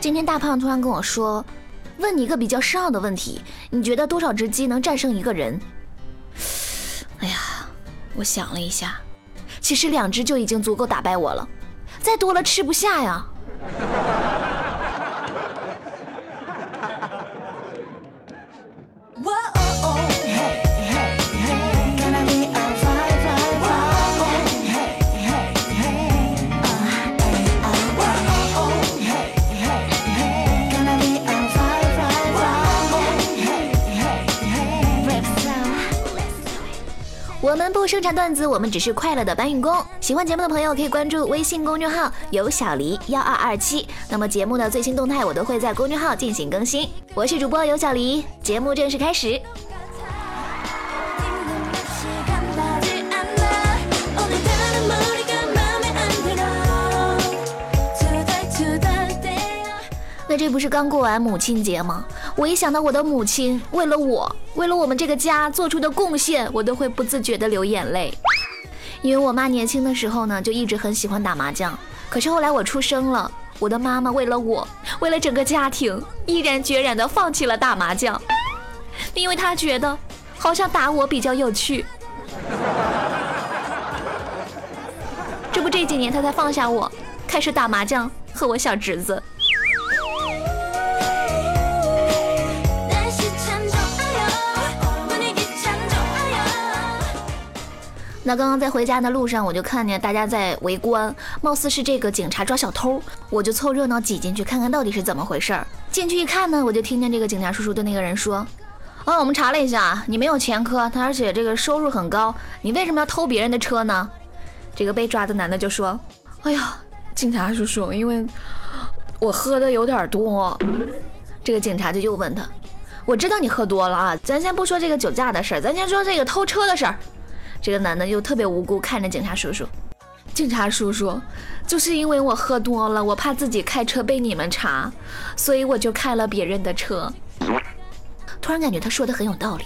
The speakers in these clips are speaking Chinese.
今天大胖突然跟我说，问你一个比较深奥的问题，你觉得多少只鸡能战胜一个人？哎呀，我想了一下，其实两只就已经足够打败我了，再多了吃不下呀。我们不生产段子，我们只是快乐的搬运工。喜欢节目的朋友可以关注微信公众号“有小黎幺二二七”，那么节目的最新动态我都会在公众号进行更新。我是主播有小黎，节目正式开始。那这不是刚过完母亲节吗？我一想到我的母亲为了我，为了我们这个家做出的贡献，我都会不自觉的流眼泪。因为我妈年轻的时候呢，就一直很喜欢打麻将。可是后来我出生了，我的妈妈为了我，为了整个家庭，毅然决然的放弃了打麻将，因为她觉得好像打我比较有趣。这不这几年她才放下我，开始打麻将和我小侄子。那刚刚在回家的路上，我就看见大家在围观，貌似是这个警察抓小偷，我就凑热闹挤进去看看到底是怎么回事儿。进去一看呢，我就听见这个警察叔叔对那个人说：“啊，我们查了一下，你没有前科，他而且这个收入很高，你为什么要偷别人的车呢？”这个被抓的男的就说：“哎呀，警察叔叔，因为我喝的有点多。”这个警察就又问他：“我知道你喝多了啊，咱先不说这个酒驾的事儿，咱先说这个偷车的事儿。”这个男的又特别无辜看着警察叔叔，警察叔叔，就是因为我喝多了，我怕自己开车被你们查，所以我就开了别人的车。突然感觉他说的很有道理。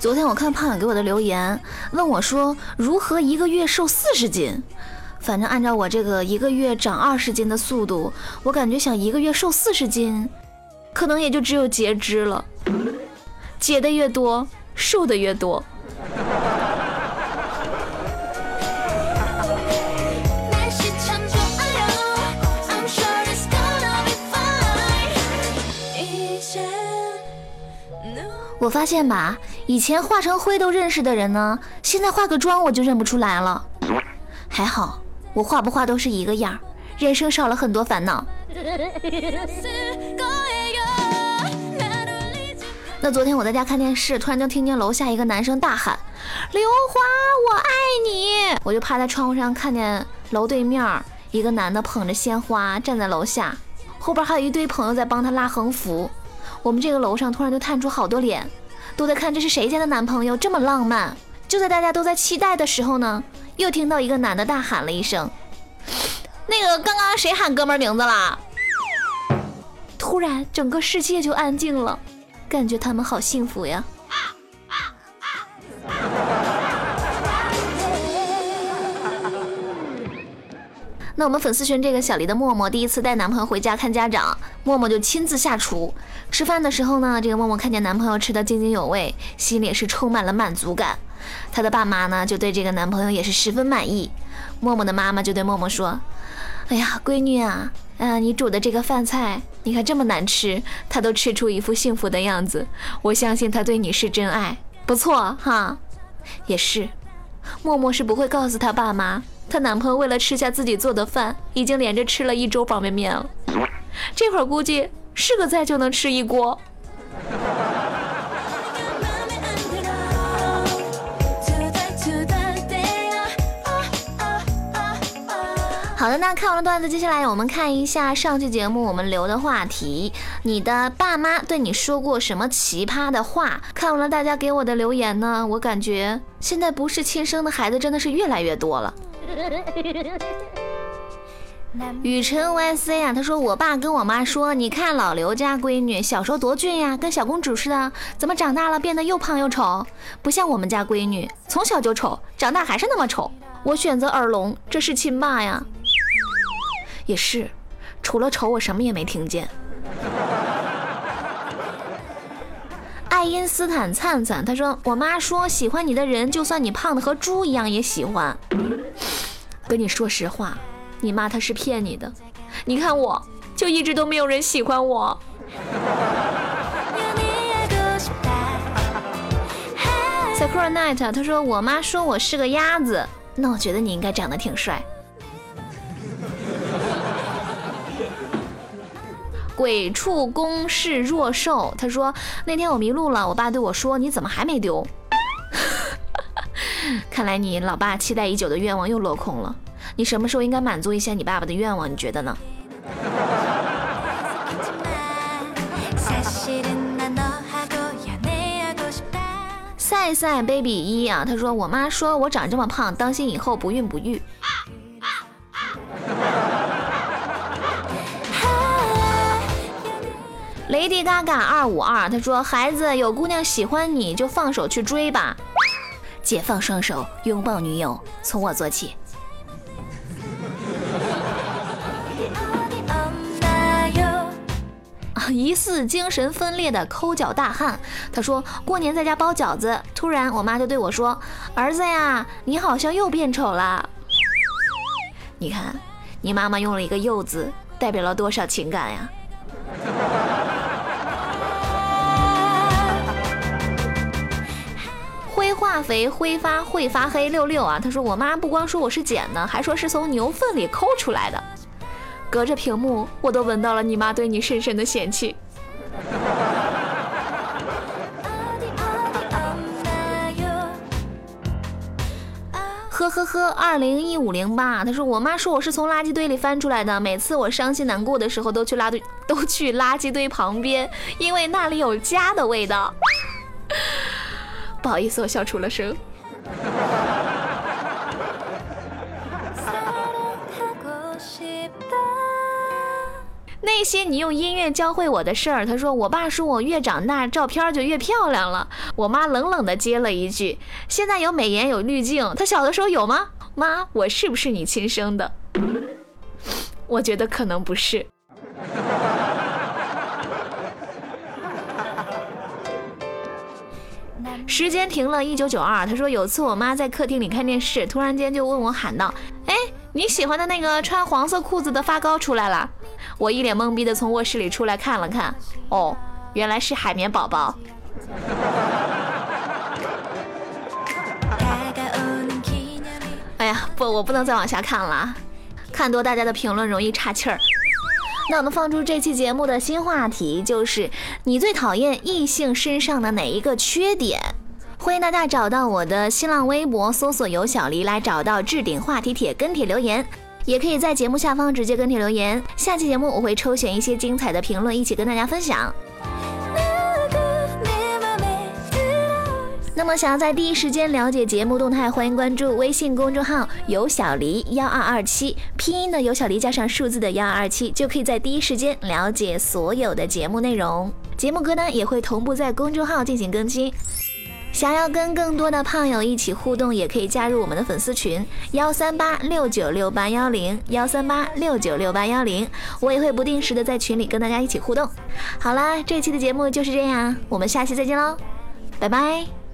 昨天我看胖友给我的留言，问我说如何一个月瘦四十斤。反正按照我这个一个月长二十斤的速度，我感觉想一个月瘦四十斤，可能也就只有截肢了。截的越多，瘦的越多。我发现吧，以前化成灰都认识的人呢，现在化个妆我就认不出来了。还好。我画不画都是一个样，人生少了很多烦恼。那昨天我在家看电视，突然就听见楼下一个男生大喊：“刘华，我爱你！”我就趴在窗户上，看见楼对面一个男的捧着鲜花站在楼下，后边还有一堆朋友在帮他拉横幅。我们这个楼上突然就探出好多脸，都在看这是谁家的男朋友这么浪漫。就在大家都在期待的时候呢。又听到一个男的大喊了一声：“那个刚刚谁喊哥们名字了？”突然，整个世界就安静了，感觉他们好幸福呀。那我们粉丝群这个小黎的默默第一次带男朋友回家看家长，默默就亲自下厨。吃饭的时候呢，这个默默看见男朋友吃的津津有味，心里是充满了满足感。她的爸妈呢，就对这个男朋友也是十分满意。默默的妈妈就对默默说：“哎呀，闺女啊，嗯，你煮的这个饭菜，你看这么难吃，他都吃出一副幸福的样子。我相信他对你是真爱，不错哈。也是，默默是不会告诉她爸妈，她男朋友为了吃下自己做的饭，已经连着吃了一周方便面了。这会儿估计是个菜就能吃一锅。”好的，那看完了段子，接下来我们看一下上期节目我们留的话题：你的爸妈对你说过什么奇葩的话？看完了大家给我的留言呢，我感觉现在不是亲生的孩子真的是越来越多了。雨辰 YC 啊，他说我爸跟我妈说，你看老刘家闺女小时候多俊呀，跟小公主似的，怎么长大了变得又胖又丑？不像我们家闺女，从小就丑，长大还是那么丑。我选择耳聋，这是亲爸呀。也是，除了丑，我什么也没听见。爱因斯坦灿灿，他说我妈说喜欢你的人，就算你胖的和猪一样也喜欢。跟你说实话。你妈她是骗你的，你看我就一直都没有人喜欢我。Sakura Night，他说我妈说我是个鸭子，那我觉得你应该长得挺帅。鬼畜公是弱兽，他说那天我迷路了，我爸对我说你怎么还没丢？看来你老爸期待已久的愿望又落空了。你什么时候应该满足一下你爸爸的愿望？你觉得呢？赛赛 baby 一啊，他说我妈说我长这么胖，当心以后不孕不育。Lady Gaga 二五二，他说孩子有姑娘喜欢你就放手去追吧，解放双手拥抱女友，从我做起。疑似精神分裂的抠脚大汉，他说过年在家包饺子，突然我妈就对我说：“儿子呀，你好像又变丑了。”你看，你妈妈用了一个“又”字，代表了多少情感呀？化肥挥发会发黑六六啊，他说我妈不光说我是捡的，还说是从牛粪里抠出来的。隔着屏幕，我都闻到了你妈对你深深的嫌弃。呵呵呵，二零一五零八，他说我妈说我是从垃圾堆里翻出来的，每次我伤心难过的时候都去垃堆，都去垃圾堆旁边，因为那里有家的味道。不好意思，我笑出了声。那些你用音乐教会我的事儿，他说我爸说我越长大照片就越漂亮了。我妈冷冷的接了一句：“现在有美颜有滤镜，他小的时候有吗？”妈，我是不是你亲生的？我觉得可能不是。时间停了，一九九二。他说有次我妈在客厅里看电视，突然间就问我喊道：“哎，你喜欢的那个穿黄色裤子的发糕出来了？”我一脸懵逼的从卧室里出来看了看，哦，原来是海绵宝宝。哎呀，不，我不能再往下看了，看多大家的评论容易岔气儿。那我们放出这期节目的新话题，就是你最讨厌异性身上的哪一个缺点？欢迎大家找到我的新浪微博，搜索“有小黎”来找到置顶话题帖，跟帖留言。也可以在节目下方直接跟帖留言，下期节目我会抽选一些精彩的评论，一起跟大家分享。那么想要在第一时间了解节目动态，欢迎关注微信公众号“有小黎幺二二七”，拼音的有小黎加上数字的幺二二七，就可以在第一时间了解所有的节目内容。节目歌单也会同步在公众号进行更新。想要跟更多的胖友一起互动，也可以加入我们的粉丝群幺三八六九六八幺零幺三八六九六八幺零，我也会不定时的在群里跟大家一起互动。好啦，这期的节目就是这样，我们下期再见喽，拜拜。